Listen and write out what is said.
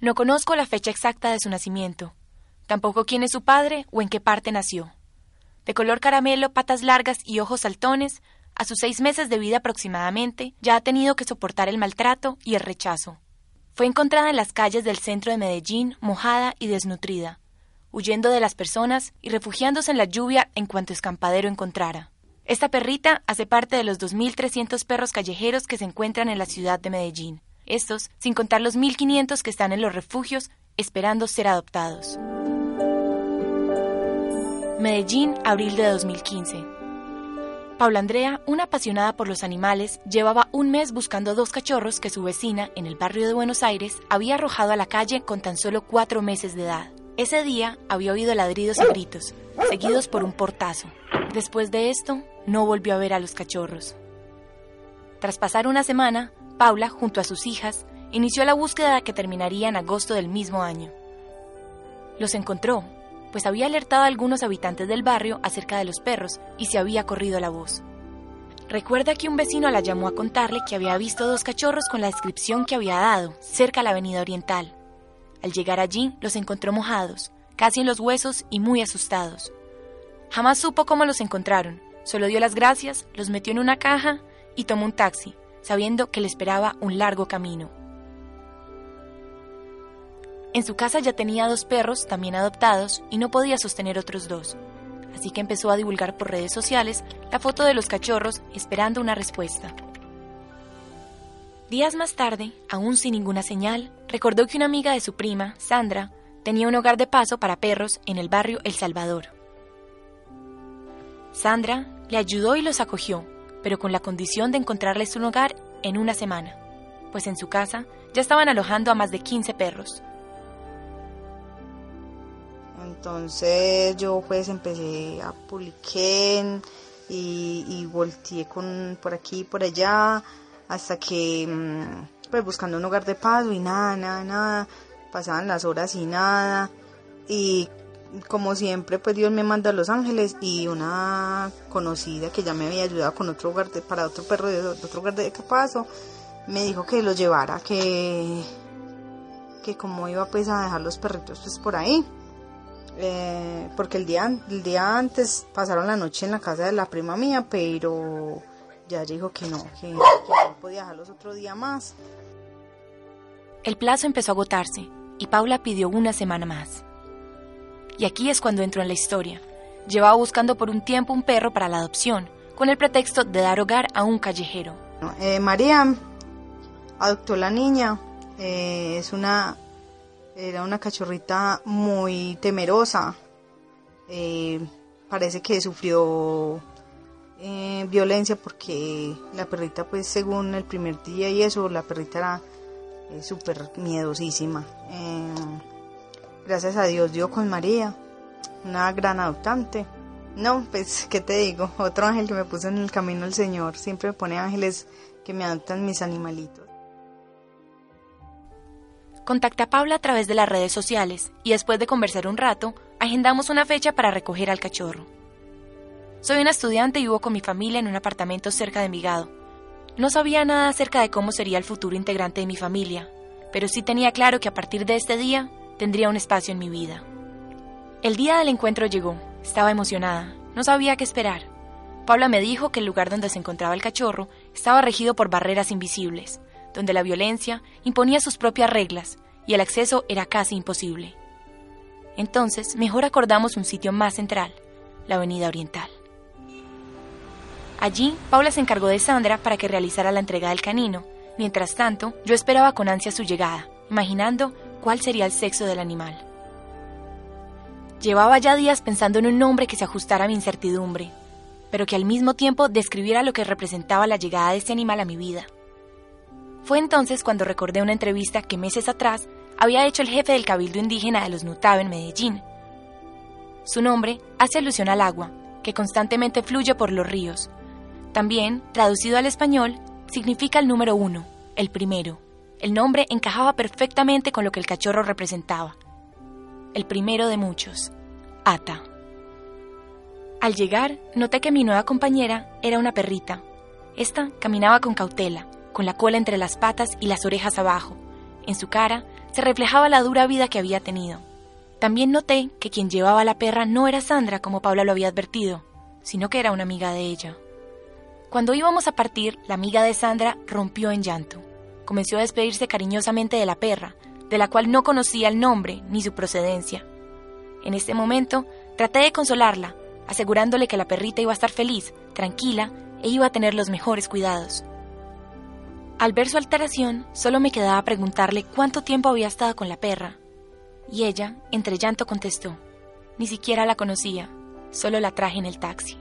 No conozco la fecha exacta de su nacimiento, tampoco quién es su padre o en qué parte nació. De color caramelo, patas largas y ojos saltones, a sus seis meses de vida aproximadamente, ya ha tenido que soportar el maltrato y el rechazo. Fue encontrada en las calles del centro de Medellín, mojada y desnutrida, huyendo de las personas y refugiándose en la lluvia en cuanto escampadero encontrara. Esta perrita hace parte de los 2.300 perros callejeros que se encuentran en la ciudad de Medellín. Estos, sin contar los 1.500 que están en los refugios esperando ser adoptados. Medellín, abril de 2015. Paula Andrea, una apasionada por los animales, llevaba un mes buscando dos cachorros que su vecina, en el barrio de Buenos Aires, había arrojado a la calle con tan solo cuatro meses de edad. Ese día había oído ladridos y gritos, seguidos por un portazo. Después de esto, no volvió a ver a los cachorros. Tras pasar una semana, Paula, junto a sus hijas, inició la búsqueda que terminaría en agosto del mismo año. Los encontró, pues había alertado a algunos habitantes del barrio acerca de los perros y se había corrido la voz. Recuerda que un vecino la llamó a contarle que había visto dos cachorros con la descripción que había dado, cerca a la avenida oriental. Al llegar allí, los encontró mojados, casi en los huesos y muy asustados. Jamás supo cómo los encontraron, solo dio las gracias, los metió en una caja y tomó un taxi, sabiendo que le esperaba un largo camino. En su casa ya tenía dos perros, también adoptados, y no podía sostener otros dos. Así que empezó a divulgar por redes sociales la foto de los cachorros esperando una respuesta. Días más tarde, aún sin ninguna señal, recordó que una amiga de su prima, Sandra, tenía un hogar de paso para perros en el barrio El Salvador. Sandra le ayudó y los acogió, pero con la condición de encontrarles un hogar en una semana, pues en su casa ya estaban alojando a más de 15 perros. Entonces yo pues empecé a publicar y, y volteé con, por aquí y por allá hasta que mm, pues buscando un hogar de paso y nada, nada, nada, pasaban las horas y nada y como siempre pues Dios me manda a Los Ángeles y una conocida que ya me había ayudado con otro hogar de, para otro perro de otro hogar de paso me dijo que lo llevara que que como iba pues a dejar los perritos pues por ahí eh, porque el día, el día antes pasaron la noche en la casa de la prima mía, pero ya dijo que no, que, no podía dejarlos otro día más. El plazo empezó a agotarse y Paula pidió una semana más. Y aquí es cuando entró en la historia. Llevaba buscando por un tiempo un perro para la adopción, con el pretexto de dar hogar a un callejero. Eh, María adoptó la niña, eh, es una era una cachorrita muy temerosa. Eh, parece que sufrió violencia porque la perrita, pues según el primer día y eso, la perrita era súper miedosísima. Gracias a Dios dio con María, una gran adoptante. No, pues, ¿qué te digo? Otro ángel que me puso en el camino el Señor. Siempre me pone ángeles que me adoptan mis animalitos. Contacté a Paula a través de las redes sociales y después de conversar un rato, agendamos una fecha para recoger al cachorro. Soy una estudiante y vivo con mi familia en un apartamento cerca de Envigado. No sabía nada acerca de cómo sería el futuro integrante de mi familia, pero sí tenía claro que a partir de este día tendría un espacio en mi vida. El día del encuentro llegó. Estaba emocionada. No sabía qué esperar. Paula me dijo que el lugar donde se encontraba el cachorro estaba regido por barreras invisibles, donde la violencia imponía sus propias reglas y el acceso era casi imposible. Entonces, mejor acordamos un sitio más central, la Avenida Oriental. Allí, Paula se encargó de Sandra para que realizara la entrega del canino. Mientras tanto, yo esperaba con ansia su llegada, imaginando cuál sería el sexo del animal. Llevaba ya días pensando en un nombre que se ajustara a mi incertidumbre, pero que al mismo tiempo describiera lo que representaba la llegada de este animal a mi vida. Fue entonces cuando recordé una entrevista que meses atrás había hecho el jefe del cabildo indígena de los Nutabe en Medellín. Su nombre hace alusión al agua, que constantemente fluye por los ríos. También, traducido al español, significa el número uno, el primero. El nombre encajaba perfectamente con lo que el cachorro representaba. El primero de muchos, Ata. Al llegar, noté que mi nueva compañera era una perrita. Esta caminaba con cautela, con la cola entre las patas y las orejas abajo. En su cara se reflejaba la dura vida que había tenido. También noté que quien llevaba a la perra no era Sandra como Paula lo había advertido, sino que era una amiga de ella. Cuando íbamos a partir, la amiga de Sandra rompió en llanto. Comenzó a despedirse cariñosamente de la perra, de la cual no conocía el nombre ni su procedencia. En este momento, traté de consolarla, asegurándole que la perrita iba a estar feliz, tranquila e iba a tener los mejores cuidados. Al ver su alteración, solo me quedaba preguntarle cuánto tiempo había estado con la perra. Y ella, entre llanto, contestó, ni siquiera la conocía, solo la traje en el taxi.